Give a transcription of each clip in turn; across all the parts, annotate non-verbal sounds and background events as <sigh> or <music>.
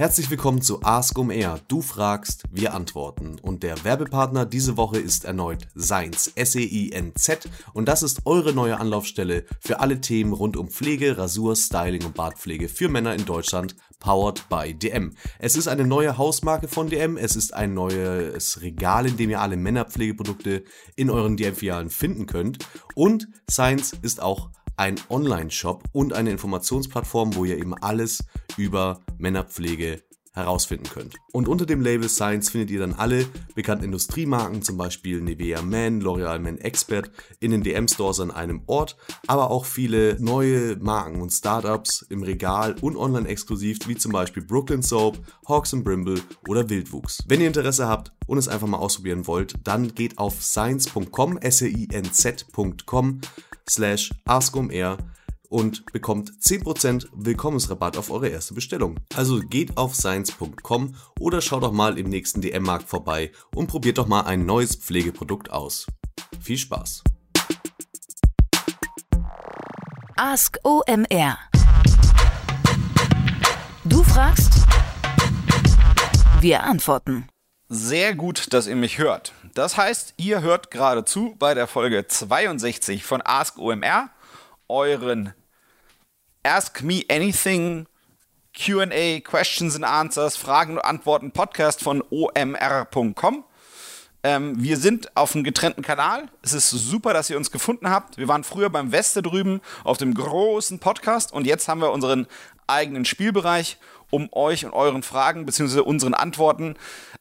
Herzlich willkommen zu Ask um Air. Du fragst, wir antworten. Und der Werbepartner diese Woche ist erneut Seins, S-E-I-N-Z. Und das ist eure neue Anlaufstelle für alle Themen rund um Pflege, Rasur, Styling und Bartpflege für Männer in Deutschland, powered by DM. Es ist eine neue Hausmarke von DM. Es ist ein neues Regal, in dem ihr alle Männerpflegeprodukte in euren DM-Filialen finden könnt. Und Seins ist auch ein Online-Shop und eine Informationsplattform, wo ihr eben alles über Männerpflege herausfinden könnt. Und unter dem Label Science findet ihr dann alle bekannten Industriemarken, zum Beispiel Nivea Man, L'Oreal Man Expert, in den DM-Stores an einem Ort, aber auch viele neue Marken und Startups im Regal und online exklusiv, wie zum Beispiel Brooklyn Soap, Hawks Brimble oder Wildwuchs. Wenn ihr Interesse habt und es einfach mal ausprobieren wollt, dann geht auf science.com, s-e-i-n-z.com slash askomr und bekommt 10% Willkommensrabatt auf eure erste Bestellung. Also geht auf science.com oder schaut doch mal im nächsten DM-Markt vorbei und probiert doch mal ein neues Pflegeprodukt aus. Viel Spaß! Ask OMR. Du fragst, wir antworten. Sehr gut, dass ihr mich hört. Das heißt, ihr hört gerade zu bei der Folge 62 von Ask OMR, euren Ask Me Anything QA, Questions and Answers, Fragen und Antworten Podcast von omr.com. Ähm, wir sind auf einem getrennten Kanal. Es ist super, dass ihr uns gefunden habt. Wir waren früher beim Weste drüben auf dem großen Podcast und jetzt haben wir unseren eigenen Spielbereich, um euch und euren Fragen bzw. unseren Antworten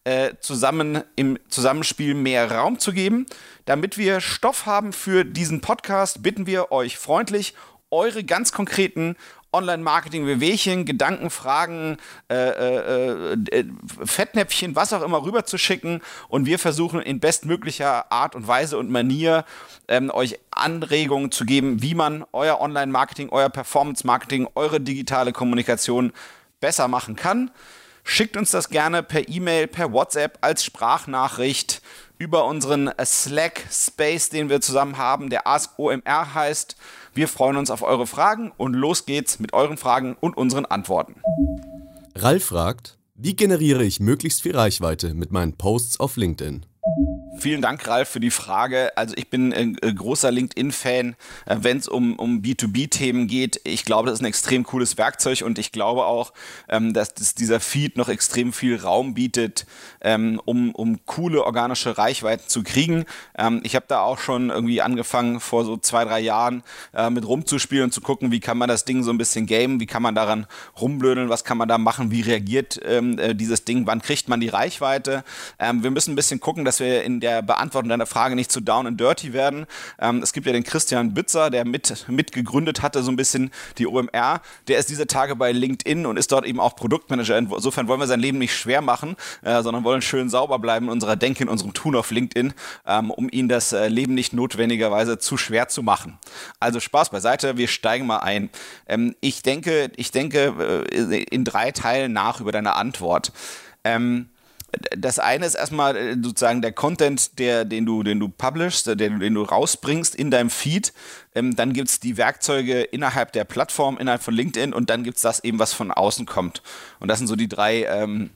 äh, zusammen im Zusammenspiel mehr Raum zu geben. Damit wir Stoff haben für diesen Podcast, bitten wir euch freundlich, eure ganz konkreten Online-Marketing-Wehwehchen, Gedanken, Fragen, äh, äh, äh, Fettnäpfchen, was auch immer rüberzuschicken und wir versuchen in bestmöglicher Art und Weise und Manier ähm, euch Anregungen zu geben, wie man euer Online-Marketing, euer Performance-Marketing, eure digitale Kommunikation besser machen kann. Schickt uns das gerne per E-Mail, per WhatsApp als Sprachnachricht über unseren Slack-Space, den wir zusammen haben, der Ask OMR heißt. Wir freuen uns auf eure Fragen und los geht's mit euren Fragen und unseren Antworten. Ralf fragt, wie generiere ich möglichst viel Reichweite mit meinen Posts auf LinkedIn? Vielen Dank, Ralf, für die Frage. Also ich bin ein äh, großer LinkedIn-Fan, äh, wenn es um, um B2B-Themen geht. Ich glaube, das ist ein extrem cooles Werkzeug und ich glaube auch, ähm, dass dieser Feed noch extrem viel Raum bietet, ähm, um, um coole organische Reichweiten zu kriegen. Ähm, ich habe da auch schon irgendwie angefangen, vor so zwei, drei Jahren äh, mit rumzuspielen und zu gucken, wie kann man das Ding so ein bisschen gamen, wie kann man daran rumblödeln, was kann man da machen, wie reagiert dieses Ding, wann kriegt man die Reichweite. wir müssen ein bisschen gucken, dass wir in der Beantwortung deiner Frage nicht zu down and dirty werden. Ähm, es gibt ja den Christian Bützer, der mit, mitgegründet hatte, so ein bisschen die OMR. Der ist diese Tage bei LinkedIn und ist dort eben auch Produktmanager. Insofern wollen wir sein Leben nicht schwer machen, äh, sondern wollen schön sauber bleiben in unserer Denke, in unserem Tun auf LinkedIn, ähm, um ihnen das äh, Leben nicht notwendigerweise zu schwer zu machen. Also Spaß beiseite, wir steigen mal ein. Ähm, ich denke, ich denke äh, in drei Teilen nach über deine Antwort. Ähm, das eine ist erstmal äh, sozusagen der Content, der, den du, den du publishst, äh, den, den du rausbringst in deinem Feed. Ähm, dann gibt es die Werkzeuge innerhalb der Plattform, innerhalb von LinkedIn und dann gibt es das eben, was von außen kommt. Und das sind so die drei, ähm,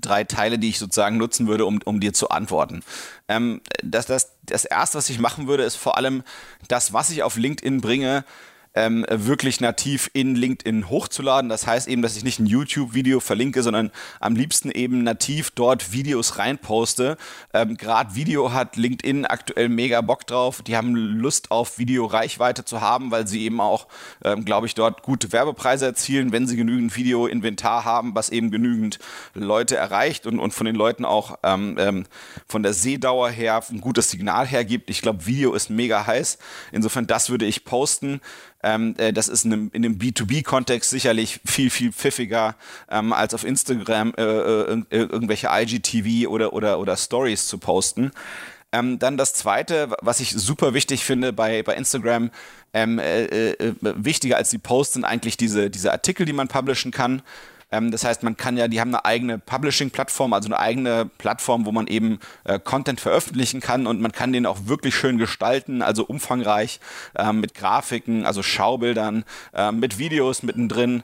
drei Teile, die ich sozusagen nutzen würde, um, um dir zu antworten. Ähm, das, das, das erste, was ich machen würde, ist vor allem das, was ich auf LinkedIn bringe, ähm, wirklich nativ in LinkedIn hochzuladen. Das heißt eben, dass ich nicht ein YouTube-Video verlinke, sondern am liebsten eben nativ dort Videos reinposte. Ähm, Gerade Video hat LinkedIn aktuell mega Bock drauf. Die haben Lust auf Videoreichweite zu haben, weil sie eben auch, ähm, glaube ich, dort gute Werbepreise erzielen, wenn sie genügend Video-Inventar haben, was eben genügend Leute erreicht und, und von den Leuten auch ähm, ähm, von der Sehdauer her ein gutes Signal hergibt. Ich glaube, Video ist mega heiß. Insofern, das würde ich posten. Ähm, äh, das ist in einem, in einem B2B-Kontext sicherlich viel, viel pfiffiger ähm, als auf Instagram äh, äh, irgendwelche IGTV oder, oder, oder Stories zu posten. Ähm, dann das zweite, was ich super wichtig finde bei, bei Instagram, ähm, äh, äh, wichtiger als die Posts sind eigentlich diese, diese Artikel, die man publishen kann. Ähm, das heißt, man kann ja, die haben eine eigene Publishing-Plattform, also eine eigene Plattform, wo man eben äh, Content veröffentlichen kann und man kann den auch wirklich schön gestalten, also umfangreich äh, mit Grafiken, also Schaubildern, äh, mit Videos mittendrin.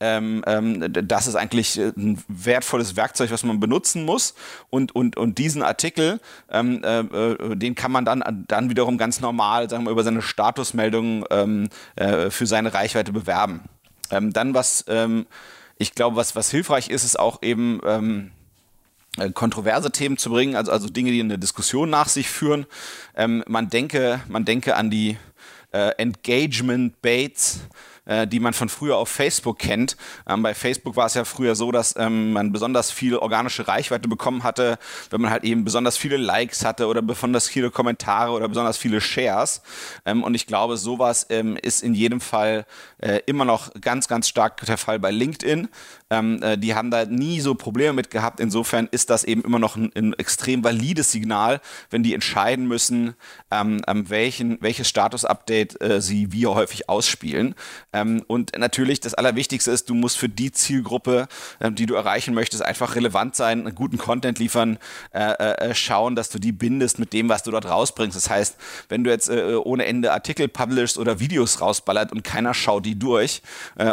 ähm, ähm, das ist eigentlich äh, ein wertvolles Werkzeug, was man benutzen muss. Und, und, und diesen Artikel, ähm, äh, äh den kann man dann, dann wiederum ganz normal, sagen wir, über seine Statusmeldung ähm, äh, für seine Reichweite bewerben. Ähm, dann was, ähm, ich glaube, was, was hilfreich ist, ist auch eben äh, kontroverse Themen zu bringen, also, also Dinge, die eine Diskussion nach sich führen. Ähm, man, denke, man denke an die äh, Engagement Baits, äh, die man von früher auf Facebook kennt. Ähm, bei Facebook war es ja früher so, dass ähm, man besonders viel organische Reichweite bekommen hatte, wenn man halt eben besonders viele Likes hatte oder besonders viele Kommentare oder besonders viele Shares. Ähm, und ich glaube, sowas ähm, ist in jedem Fall äh, immer noch ganz, ganz stark der Fall bei LinkedIn. Ähm, äh, die haben da nie so Probleme mit gehabt. Insofern ist das eben immer noch ein, ein extrem valides Signal, wenn die entscheiden müssen, welchen, welches Status-Update äh, sie wie häufig ausspielen. Ähm, und natürlich das Allerwichtigste ist, du musst für die Zielgruppe, ähm, die du erreichen möchtest, einfach relevant sein, guten Content liefern, äh, äh, äh, schauen, dass du die bindest mit dem, was du dort rausbringst. Das heißt, wenn du jetzt ohne Ende Artikel publishst oder Videos rausballert und keiner schaut die durch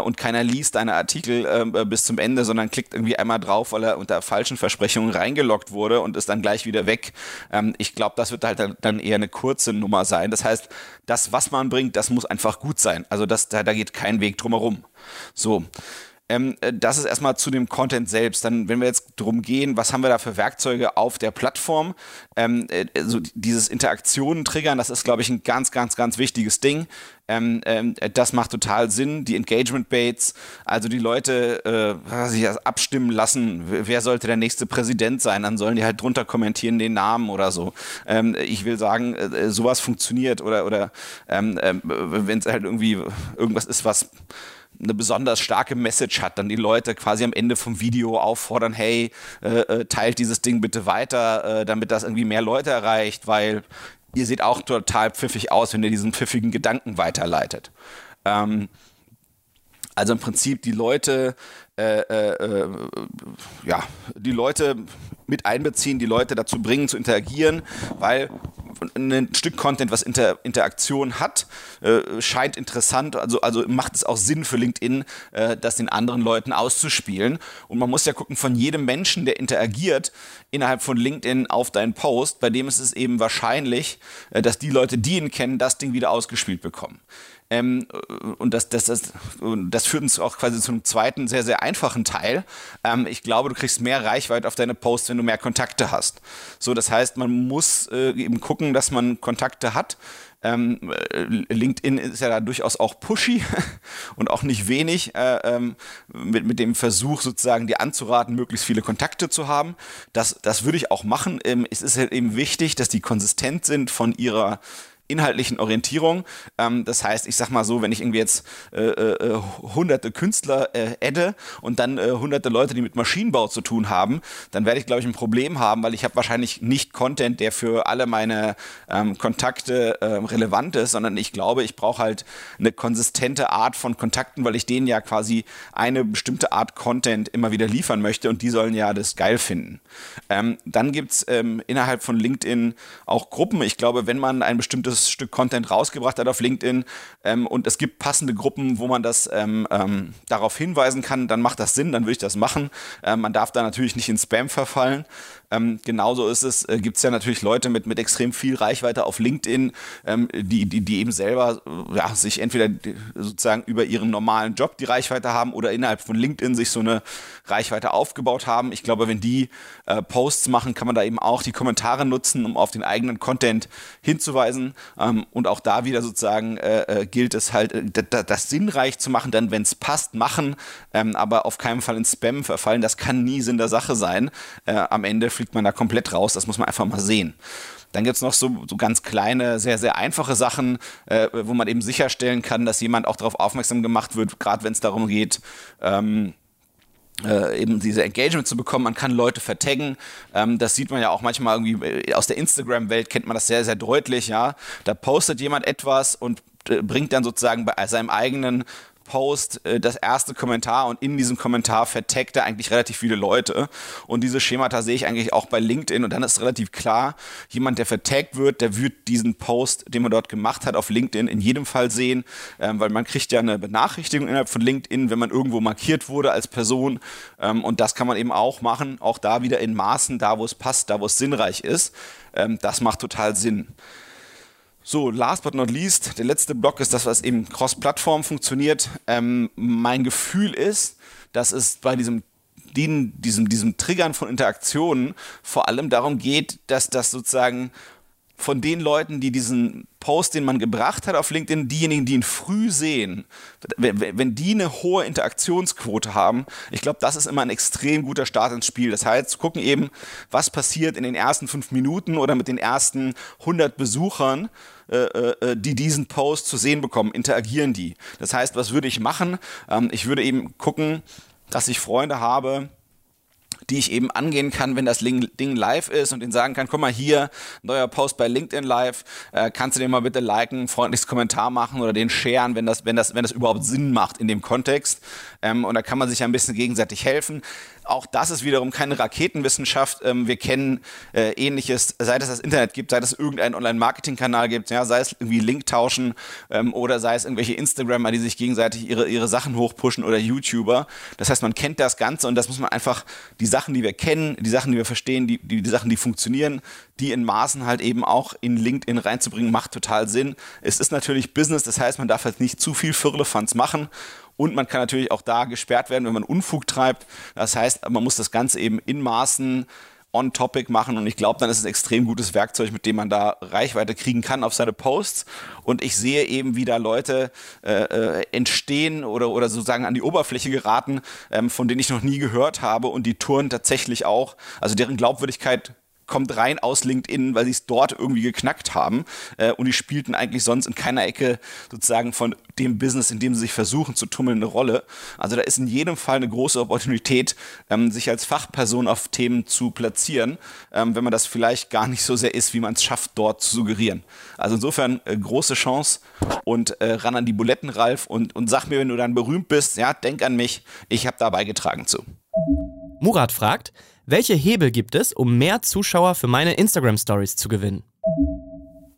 und keiner liest deine Artikel äh, bis zum Ende, sondern klickt irgendwie einmal drauf, weil er unter falschen Versprechungen reingeloggt wurde und ist dann gleich wieder weg. Ähm, ich glaube, das wird halt dann eher eine kurze Nummer sein. Das heißt, das, was man bringt, das muss einfach gut sein. Also das, da, da geht kein Weg drumherum. So. Ähm, äh, das ist erstmal zu dem Content selbst. Dann, wenn wir jetzt darum gehen, was haben wir da für Werkzeuge auf der Plattform? Ähm, äh, also dieses Interaktionen triggern, das ist, glaube ich, ein ganz, ganz, ganz wichtiges Ding. Ähm, ähm, das macht total Sinn. Die Engagement Baits, also die Leute äh, sich abstimmen lassen, wer sollte der nächste Präsident sein, dann sollen die halt drunter kommentieren den Namen oder so. Ähm, ich will sagen, äh, sowas funktioniert oder, oder ähm, äh, wenn es halt irgendwie irgendwas ist, was eine besonders starke Message hat, dann die Leute quasi am Ende vom Video auffordern, hey, äh, äh, teilt dieses Ding bitte weiter, äh, damit das irgendwie mehr Leute erreicht, weil ihr seht auch total pfiffig aus, wenn ihr diesen pfiffigen Gedanken weiterleitet. Ähm, also im Prinzip die Leute, äh, äh, äh, ja, die Leute mit einbeziehen, die Leute dazu bringen, zu interagieren, weil ein Stück Content, was Inter Interaktion hat, äh, scheint interessant, also, also macht es auch Sinn für LinkedIn, äh, das den anderen Leuten auszuspielen. Und man muss ja gucken, von jedem Menschen, der interagiert innerhalb von LinkedIn auf deinen Post, bei dem ist es eben wahrscheinlich, äh, dass die Leute, die ihn kennen, das Ding wieder ausgespielt bekommen. Ähm, und das, das, das, das führt uns auch quasi zum zweiten sehr, sehr einfachen Teil. Ähm, ich glaube, du kriegst mehr Reichweite auf deine Posts, wenn du mehr Kontakte hast. So, das heißt, man muss äh, eben gucken, dass man Kontakte hat. Ähm, äh, LinkedIn ist ja da durchaus auch pushy <laughs> und auch nicht wenig äh, ähm, mit, mit dem Versuch sozusagen dir anzuraten, möglichst viele Kontakte zu haben. Das, das würde ich auch machen. Ähm, es ist halt eben wichtig, dass die konsistent sind von ihrer inhaltlichen Orientierung. Ähm, das heißt, ich sag mal so, wenn ich irgendwie jetzt äh, äh, hunderte Künstler äh, adde und dann äh, hunderte Leute, die mit Maschinenbau zu tun haben, dann werde ich, glaube ich, ein Problem haben, weil ich habe wahrscheinlich nicht Content, der für alle meine ähm, Kontakte äh, relevant ist, sondern ich glaube, ich brauche halt eine konsistente Art von Kontakten, weil ich denen ja quasi eine bestimmte Art Content immer wieder liefern möchte und die sollen ja das geil finden. Ähm, dann gibt es ähm, innerhalb von LinkedIn auch Gruppen. Ich glaube, wenn man ein bestimmtes Stück Content rausgebracht hat auf LinkedIn ähm, und es gibt passende Gruppen, wo man das ähm, ähm, darauf hinweisen kann, dann macht das Sinn, dann würde ich das machen. Ähm, man darf da natürlich nicht in Spam verfallen. Ähm, genauso ist es, äh, gibt es ja natürlich Leute mit, mit extrem viel Reichweite auf LinkedIn, ähm, die, die, die eben selber äh, ja, sich entweder sozusagen über ihren normalen Job die Reichweite haben oder innerhalb von LinkedIn sich so eine Reichweite aufgebaut haben. Ich glaube, wenn die äh, Posts machen, kann man da eben auch die Kommentare nutzen, um auf den eigenen Content hinzuweisen. Ähm, und auch da wieder sozusagen äh, äh gilt es halt, äh, das sinnreich zu machen, dann, wenn es passt, machen, ähm, aber auf keinen Fall in Spam verfallen. Das kann nie Sinn der Sache sein. Am Ende fliegt man da komplett raus. Das muss man einfach mal sehen. Dann gibt es noch so, so ganz kleine, sehr, sehr einfache Sachen, äh, wo man eben sicherstellen kann, dass jemand auch darauf aufmerksam gemacht wird, gerade wenn es darum geht, ähm, äh, eben diese Engagement zu bekommen. Man kann Leute vertaggen. Ähm, das sieht man ja auch manchmal irgendwie äh, aus der Instagram-Welt, kennt man das sehr, sehr deutlich. Ja, Da postet jemand etwas und äh, bringt dann sozusagen bei seinem eigenen Post äh, das erste Kommentar und in diesem Kommentar vertaggt er eigentlich relativ viele Leute. Und diese Schemata sehe ich eigentlich auch bei LinkedIn und dann ist relativ klar, jemand, der vertaggt wird, der wird diesen Post, den man dort gemacht hat auf LinkedIn, in jedem Fall sehen, ähm, weil man kriegt ja eine Benachrichtigung innerhalb von LinkedIn, wenn man irgendwo markiert wurde als Person. Ähm, und das kann man eben auch machen, auch da wieder in Maßen, da wo es passt, da wo es sinnreich ist. Ähm, das macht total Sinn. So, last but not least, der letzte Block ist das, was eben cross-Plattform funktioniert. Ähm, mein Gefühl ist, dass es bei diesem diesem, diesem Triggern von Interaktionen vor allem darum geht, dass das sozusagen von den Leuten, die diesen Post, den man gebracht hat auf LinkedIn, diejenigen, die ihn früh sehen, wenn, die eine hohe Interaktionsquote haben, ich glaube, das ist immer ein extrem guter Start ins Spiel. Das heißt, gucken eben, was passiert in den ersten fünf Minuten oder mit den ersten 100 Besuchern, äh, äh, die diesen Post zu sehen bekommen, interagieren die. Das heißt, was würde ich machen? Ähm, ich würde eben gucken, dass ich Freunde habe, die ich eben angehen kann, wenn das Ding live ist und ihnen sagen kann, guck mal hier, neuer Post bei LinkedIn Live, äh, kannst du den mal bitte liken, freundliches Kommentar machen oder den sharen, wenn das, wenn das, wenn das überhaupt Sinn macht in dem Kontext. Ähm, und da kann man sich ein bisschen gegenseitig helfen. Auch das ist wiederum keine Raketenwissenschaft. Ähm, wir kennen äh, ähnliches, seit es das Internet gibt, seit es irgendeinen Online-Marketing-Kanal gibt, ja, sei es irgendwie Link tauschen ähm, oder sei es irgendwelche Instagrammer, die sich gegenseitig ihre, ihre Sachen hochpushen oder YouTuber. Das heißt, man kennt das Ganze und das muss man einfach, die Sachen, die wir kennen, die Sachen, die wir verstehen, die, die, die Sachen, die funktionieren, die in Maßen halt eben auch in LinkedIn reinzubringen, macht total Sinn. Es ist natürlich Business, das heißt, man darf halt nicht zu viel Firlefanz machen und man kann natürlich auch da gesperrt werden, wenn man Unfug treibt. Das heißt, man muss das Ganze eben in Maßen on topic machen und ich glaube, dann ist es ein extrem gutes Werkzeug, mit dem man da Reichweite kriegen kann auf seine Posts. Und ich sehe eben, wie da Leute äh, äh, entstehen oder, oder sozusagen an die Oberfläche geraten, ähm, von denen ich noch nie gehört habe und die touren tatsächlich auch, also deren Glaubwürdigkeit kommt rein aus LinkedIn, weil sie es dort irgendwie geknackt haben. Äh, und die spielten eigentlich sonst in keiner Ecke sozusagen von dem Business, in dem sie sich versuchen zu tummeln, eine Rolle. Also da ist in jedem Fall eine große Opportunität, ähm, sich als Fachperson auf Themen zu platzieren, ähm, wenn man das vielleicht gar nicht so sehr ist, wie man es schafft, dort zu suggerieren. Also insofern äh, große Chance und äh, ran an die Buletten, Ralf, und, und sag mir, wenn du dann berühmt bist, ja, denk an mich, ich habe da beigetragen zu. Murat fragt, welche Hebel gibt es, um mehr Zuschauer für meine Instagram Stories zu gewinnen?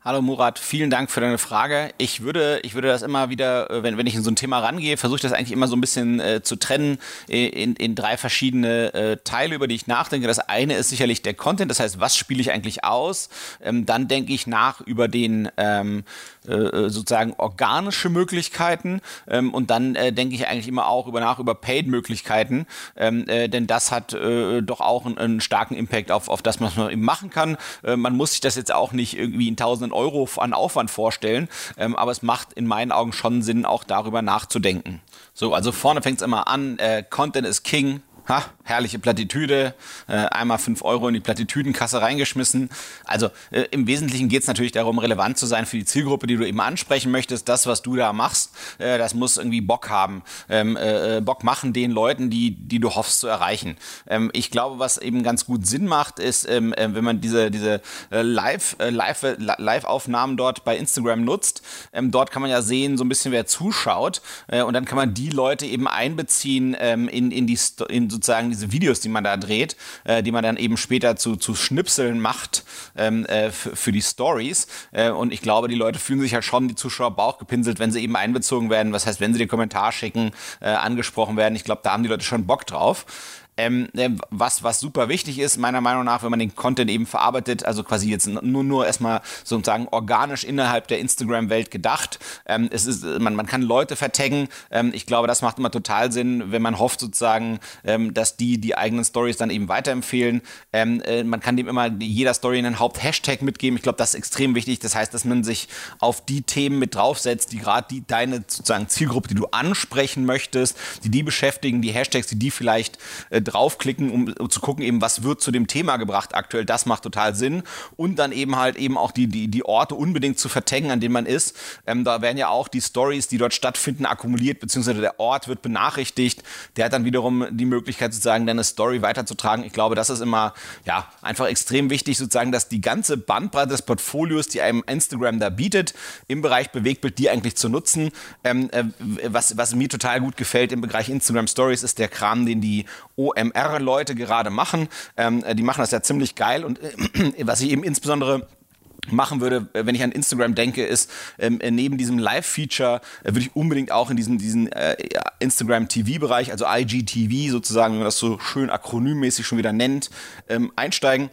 Hallo Murat, vielen Dank für deine Frage. Ich würde, ich würde das immer wieder, äh, wenn, wenn ich in so ein Thema rangehe, versuche ich das eigentlich immer so ein bisschen äh, zu trennen in, in drei verschiedene äh, Teile, über die ich nachdenke. Das eine ist sicherlich der Content, das heißt, was spiele ich eigentlich aus? Ähm, dann denke ich nach über den ähm, äh, sozusagen organische Möglichkeiten ähm, und dann äh, denke ich eigentlich immer auch über nach über Paid-Möglichkeiten, ähm, äh, denn das hat doch auch einen, einen, starken Impact auf, auf das, was man eben machen kann. man muss sich das jetzt auch nicht irgendwie in tausenden Euro an Aufwand vorstellen, ähm, aber es macht in meinen Augen schon Sinn, auch darüber nachzudenken. So, also vorne fängt es immer an, äh, Content is King, Ha, herrliche Plattitüde, äh, einmal fünf Euro in die Plattitüdenkasse reingeschmissen. Also äh, im Wesentlichen geht es natürlich darum, relevant zu sein für die Zielgruppe, die du eben ansprechen möchtest. Das, was du da machst, äh, das muss irgendwie Bock haben, ähm, äh, Bock machen den Leuten, die, die du hoffst zu erreichen. Ähm, ich glaube, was eben ganz gut Sinn macht, ist, ähm, äh, wenn man diese, diese äh, Live, Live, Live-Aufnahmen dort bei Instagram nutzt. Ähm, dort kann man ja sehen, so ein bisschen wer zuschaut und dann kann man die Leute eben einbeziehen ähm, in, in die in sozusagen diese Videos, die man da dreht, äh, die man dann eben später zu, zu Schnipseln macht ähm, äh, für die Stories. Äh, und ich glaube, die Leute fühlen sich ja schon, die Zuschauer bauchgepinselt, wenn sie eben einbezogen werden. Was heißt, wenn sie den Kommentar schicken, äh, angesprochen werden. Ich glaube, da haben die Leute schon Bock drauf. Ähm, äh, was, was super wichtig ist, meiner Meinung nach, wenn man den Content eben verarbeitet, also quasi jetzt nur, nur erstmal sozusagen organisch innerhalb der Instagram-Welt gedacht. Ähm, es ist, man, man kann Leute vertaggen. Ähm, ich glaube, das macht immer total Sinn, wenn man hofft sozusagen, ähm, dass die die eigenen Stories dann eben weiterempfehlen. Ähm, äh, man kann dem immer jeder Story einen Haupt-Hashtag mitgeben. Ich glaube, das ist extrem wichtig. Das heißt, dass man sich auf die Themen mit draufsetzt, die gerade die deine sozusagen Zielgruppe, die du ansprechen möchtest, die die beschäftigen, die Hashtags, die die vielleicht äh, draufklicken, um, zu gucken, eben, was wird zu dem Thema gebracht aktuell. Das macht total Sinn. Und dann eben halt eben auch die, die, die Orte unbedingt zu vertaggen, an denen man ist. Ähm, da werden ja auch die Stories, die dort stattfinden, akkumuliert, beziehungsweise der Ort wird benachrichtigt. Der hat dann wiederum die Möglichkeit, sozusagen deine Story weiterzutragen. Ich glaube, das ist immer, ja, einfach extrem wichtig, sozusagen, dass die ganze Bandbreite des Portfolios, die einem Instagram da bietet, im Bereich Bewegtbild, die eigentlich zu nutzen. Ähm, äh, was, was mir total gut gefällt im Bereich Instagram Stories ist der Kram, den die OMR-Leute gerade machen. Ähm, äh, die machen das ja ziemlich geil und äh, <clears throat> was ich eben insbesondere machen würde, äh, wenn ich an Instagram denke, ist ähm, äh, neben diesem Live-Feature äh, würde ich unbedingt auch in diesen, diesen äh, Instagram TV-Bereich, also IGTV sozusagen, wenn man das so schön akronymmäßig schon wieder nennt, ähm, einsteigen.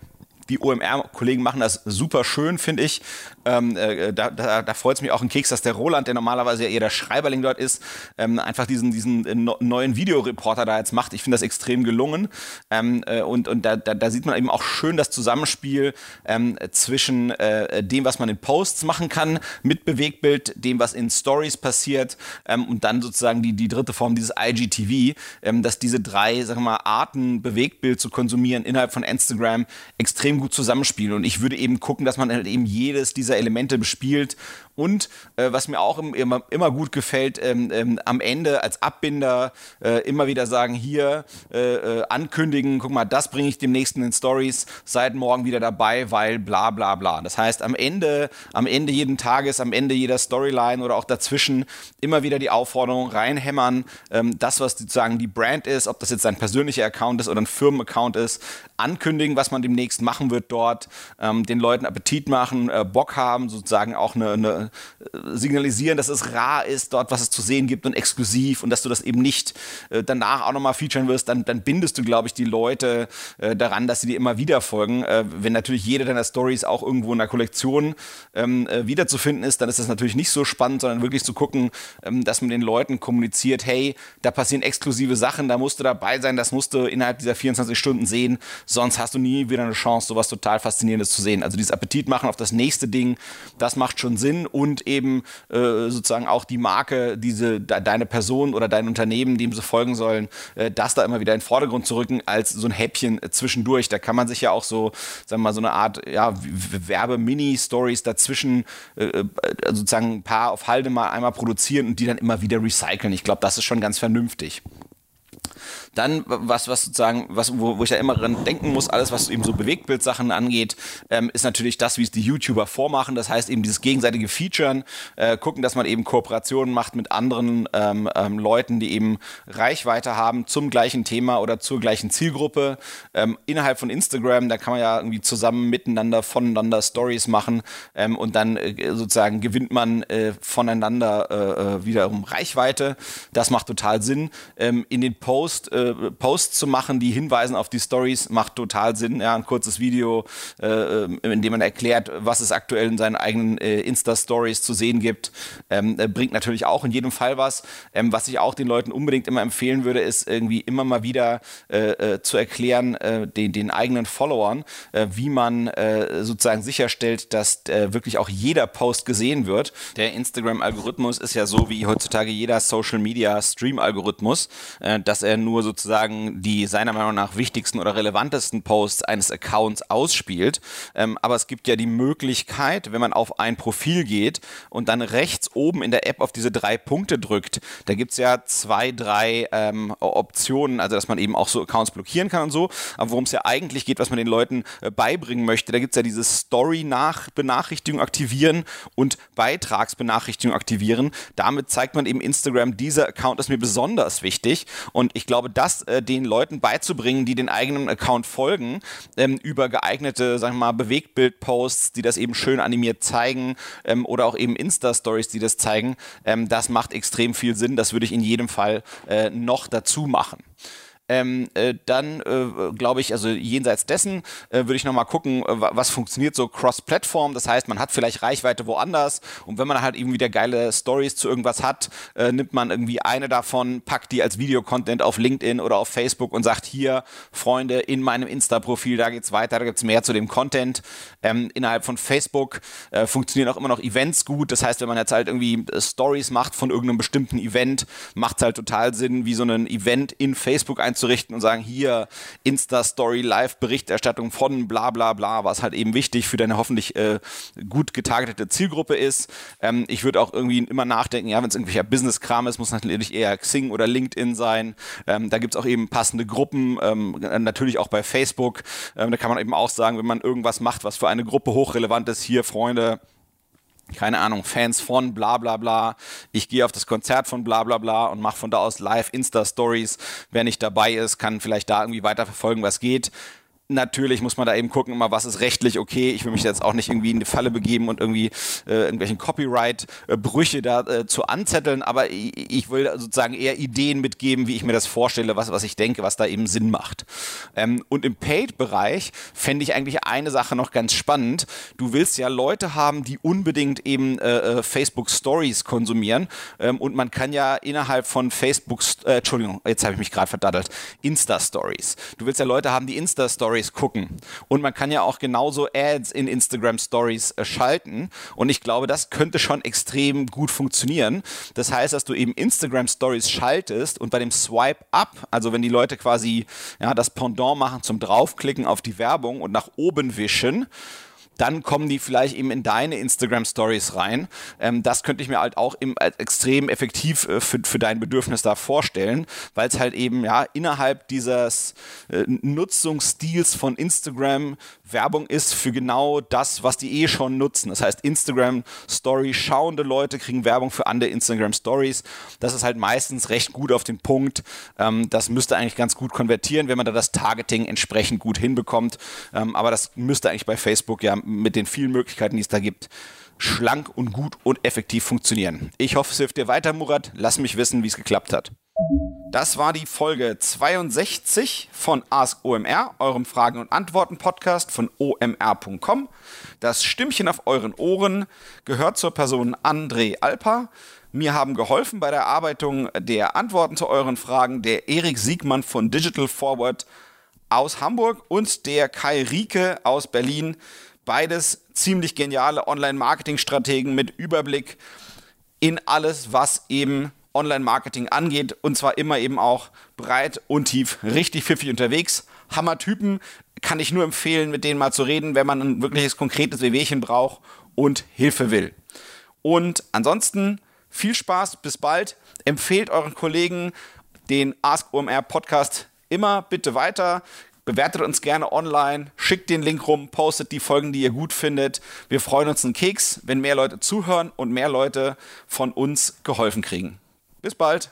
Die OMR-Kollegen machen das super schön, finde ich. Ähm, äh, da da, da freut es mich auch ein Keks, dass der Roland, der normalerweise ja eher der Schreiberling dort ist, ähm, einfach diesen, diesen äh, neuen Videoreporter da jetzt macht. Ich finde das extrem gelungen. Ähm, äh, und und da, da, da, sieht man eben auch schön das Zusammenspiel ähm, zwischen äh, dem, was man in Posts machen kann, mit Bewegbild, dem, was in Stories passiert ähm, und dann sozusagen die, die dritte Form, dieses IGTV, ähm, dass diese drei, sagen mal, Arten, Bewegtbild zu konsumieren innerhalb von Instagram extrem gut zusammenspielen. Und ich würde eben gucken, dass man halt eben jedes dieser dieser Elemente bespielt. Und äh, was mir auch immer, immer gut gefällt, ähm, ähm, am Ende als Abbinder äh, immer wieder sagen, hier äh, äh ankündigen, guck mal, das bringe ich demnächst in den Stories, seid morgen wieder dabei, weil bla bla bla. Das heißt, am Ende, am Ende jeden Tages, am Ende jeder Storyline oder auch dazwischen immer wieder die Aufforderung reinhämmern, ähm, das, was sozusagen die Brand ist, ob das jetzt ein persönlicher Account ist oder ein Firmenaccount ist, ankündigen, was man demnächst machen wird dort, ähm, den Leuten Appetit machen, äh, Bock haben, sozusagen auch eine, eine, signalisieren, dass es rar ist, dort was es zu sehen gibt und exklusiv und dass du das eben nicht äh, danach auch nochmal featuren wirst, dann, dann bindest du, glaube ich, die Leute äh, daran, dass sie dir immer wieder folgen. Äh, wenn natürlich jede deiner Stories auch irgendwo in der Kollektion ähm, äh, wiederzufinden ist, dann ist das natürlich nicht so spannend, sondern wirklich zu gucken, ähm, dass man den Leuten kommuniziert, hey, da passieren exklusive Sachen, da musst du dabei sein, das musst du innerhalb dieser 24 Stunden sehen sonst hast du nie wieder eine Chance, sowas total Faszinierendes zu sehen. Also dieses Appetit machen auf das nächste Ding, das macht schon Sinn und eben äh, sozusagen auch die Marke, diese de, deine Person oder dein Unternehmen, dem sie folgen sollen, äh, das da immer wieder in den Vordergrund zu rücken als so ein Häppchen äh, zwischendurch. Da kann man sich ja auch so, sagen wir mal, so eine Art ja, Werbe-Mini-Stories dazwischen äh, äh, sozusagen ein paar auf Halde mal einmal produzieren und die dann immer wieder recyceln. Ich glaube, das ist schon ganz vernünftig. Dann, was, was sozusagen, was, wo, wo ich ja immer dran denken muss, alles, was eben so Bewegtbildsachen angeht, ähm, ist natürlich das, wie es die YouTuber vormachen. Das heißt eben dieses gegenseitige Featuren, äh, gucken, dass man eben Kooperationen macht mit anderen ähm, ähm, Leuten, die eben Reichweite haben zum gleichen Thema oder zur gleichen Zielgruppe. Ähm, innerhalb von Instagram, da kann man ja irgendwie zusammen miteinander, voneinander Stories machen ähm, und dann äh, sozusagen gewinnt man äh, voneinander äh, äh wiederum Reichweite. Das macht total Sinn. Ähm, in den Post äh, Posts zu machen, die hinweisen auf die Stories, macht total Sinn. Ja, ein kurzes Video, äh, äh, in dem man erklärt, was es aktuell in seinen eigenen äh, Insta-Stories zu sehen gibt, ähm, äh, bringt natürlich auch in jedem Fall was. Ähm, was ich auch den Leuten unbedingt immer empfehlen würde, ist irgendwie immer mal wieder äh, zu erklären, den, den, eigenen Followern, wie man sozusagen sicherstellt, dass wirklich auch jeder Post gesehen wird. Der Instagram-Algorithmus ist ja so wie heutzutage jeder Social-Media-Stream-Algorithmus, dass er nur so sozusagen die seiner Meinung nach wichtigsten oder relevantesten Posts eines Accounts ausspielt. Ähm, aber es gibt ja die Möglichkeit, wenn man auf ein Profil geht und dann rechts oben in der App auf diese drei Punkte drückt, da gibt es ja zwei, drei ähm, Optionen, also dass man eben auch so Accounts blockieren kann und so. Aber worum es ja eigentlich geht, was man den Leuten äh, beibringen möchte, da gibt es ja diese Story-Benachrichtigung aktivieren und Beitragsbenachrichtigung aktivieren. Damit zeigt man eben Instagram, dieser Account ist mir besonders wichtig. Und ich glaube, das äh, den Leuten beizubringen, die den eigenen Account folgen, ähm, über geeignete, sagen wir mal, Bewegtbild-Posts, die das eben schön animiert zeigen ähm, oder auch eben Insta-Stories, die das zeigen, ähm, das macht extrem viel Sinn. Das würde ich in jedem Fall äh, noch dazu machen. Ähm, äh, dann äh, glaube ich, also jenseits dessen äh, würde ich nochmal gucken, äh, was funktioniert so cross-Plattform. Das heißt, man hat vielleicht Reichweite woanders und wenn man halt eben wieder geile Stories zu irgendwas hat, äh, nimmt man irgendwie eine davon, packt die als Videocontent auf LinkedIn oder auf Facebook und sagt hier, Freunde, in meinem Insta-Profil, da geht's weiter, da gibt's mehr zu dem Content. Ähm, innerhalb von Facebook äh, funktionieren auch immer noch Events gut. Das heißt, wenn man jetzt halt irgendwie Stories macht von irgendeinem bestimmten Event, macht es halt total Sinn, wie so ein Event in Facebook einzubauen einzurichten und sagen, hier Insta-Story, Live-Berichterstattung von bla bla bla, was halt eben wichtig für deine hoffentlich äh, gut getargetete Zielgruppe ist. Ähm, ich würde auch irgendwie immer nachdenken, ja, wenn es irgendwelcher Business-Kram ist, muss natürlich eher Xing oder LinkedIn sein. Ähm, da gibt es auch eben passende Gruppen, ähm, natürlich auch bei Facebook. Ähm, da kann man eben auch sagen, wenn man irgendwas macht, was für eine Gruppe hochrelevant ist, hier Freunde, keine Ahnung, Fans von bla bla bla. Ich gehe auf das Konzert von bla bla bla und mache von da aus live Insta-Stories. Wer nicht dabei ist, kann vielleicht da irgendwie weiterverfolgen, was geht natürlich muss man da eben gucken, immer was ist rechtlich okay. Ich will mich jetzt auch nicht irgendwie in die Falle begeben und irgendwie äh, irgendwelchen Copyright-Brüche da äh, zu anzetteln, aber ich, ich, will sozusagen eher Ideen mitgeben, wie ich mir das vorstelle, was, was ich denke, was da eben Sinn macht. Ähm, und im Paid-Bereich fände ich eigentlich eine Sache noch ganz spannend. Du willst ja Leute haben, die unbedingt eben äh, äh Facebook Stories konsumieren ähm, und man kann ja innerhalb von Facebook, äh, Entschuldigung, jetzt habe ich mich gerade verdattelt, Insta-Stories. Du willst ja Leute haben, die Insta-Stories Stories gucken. Und man kann ja auch genauso Ads in Instagram Stories äh, schalten. Und ich glaube, das könnte schon extrem gut funktionieren. Das heißt, dass du eben Instagram Stories schaltest und bei dem Swipe Up, also wenn die Leute quasi ja, das Pendant machen zum Draufklicken auf die Werbung und nach oben wischen, dann kommen die vielleicht eben in deine Instagram Stories rein. Ähm, das könnte ich mir halt auch im, äh, extrem effektiv äh, für, für dein Bedürfnis da vorstellen, weil es halt eben ja innerhalb dieses äh, Nutzungsstils von Instagram Werbung ist für genau das, was die eh schon nutzen. Das heißt, Instagram Story schauende Leute kriegen Werbung für andere Instagram Stories. Das ist halt meistens recht gut auf den Punkt. Ähm, das müsste eigentlich ganz gut konvertieren, wenn man da das Targeting entsprechend gut hinbekommt. Ähm, aber das müsste eigentlich bei Facebook ja mit den vielen Möglichkeiten, die es da gibt, schlank und gut und effektiv funktionieren. Ich hoffe, es hilft dir weiter, Murat. Lass mich wissen, wie es geklappt hat. Das war die Folge 62 von Ask OMR, eurem Fragen- und Antworten-Podcast von omr.com. Das Stimmchen auf euren Ohren gehört zur Person André Alper. Mir haben geholfen bei der Erarbeitung der Antworten zu euren Fragen der Erik Siegmann von Digital Forward aus Hamburg und der Kai Rieke aus Berlin. Beides ziemlich geniale Online-Marketing-Strategen mit Überblick in alles, was eben Online-Marketing angeht. Und zwar immer eben auch breit und tief, richtig pfiffig unterwegs. Hammer-Typen, kann ich nur empfehlen, mit denen mal zu reden, wenn man ein wirkliches konkretes Wehwehchen braucht und Hilfe will. Und ansonsten viel Spaß, bis bald. Empfehlt euren Kollegen den Ask OMR Podcast immer bitte weiter. Bewertet uns gerne online, schickt den Link rum, postet die Folgen, die ihr gut findet. Wir freuen uns einen Keks, wenn mehr Leute zuhören und mehr Leute von uns geholfen kriegen. Bis bald.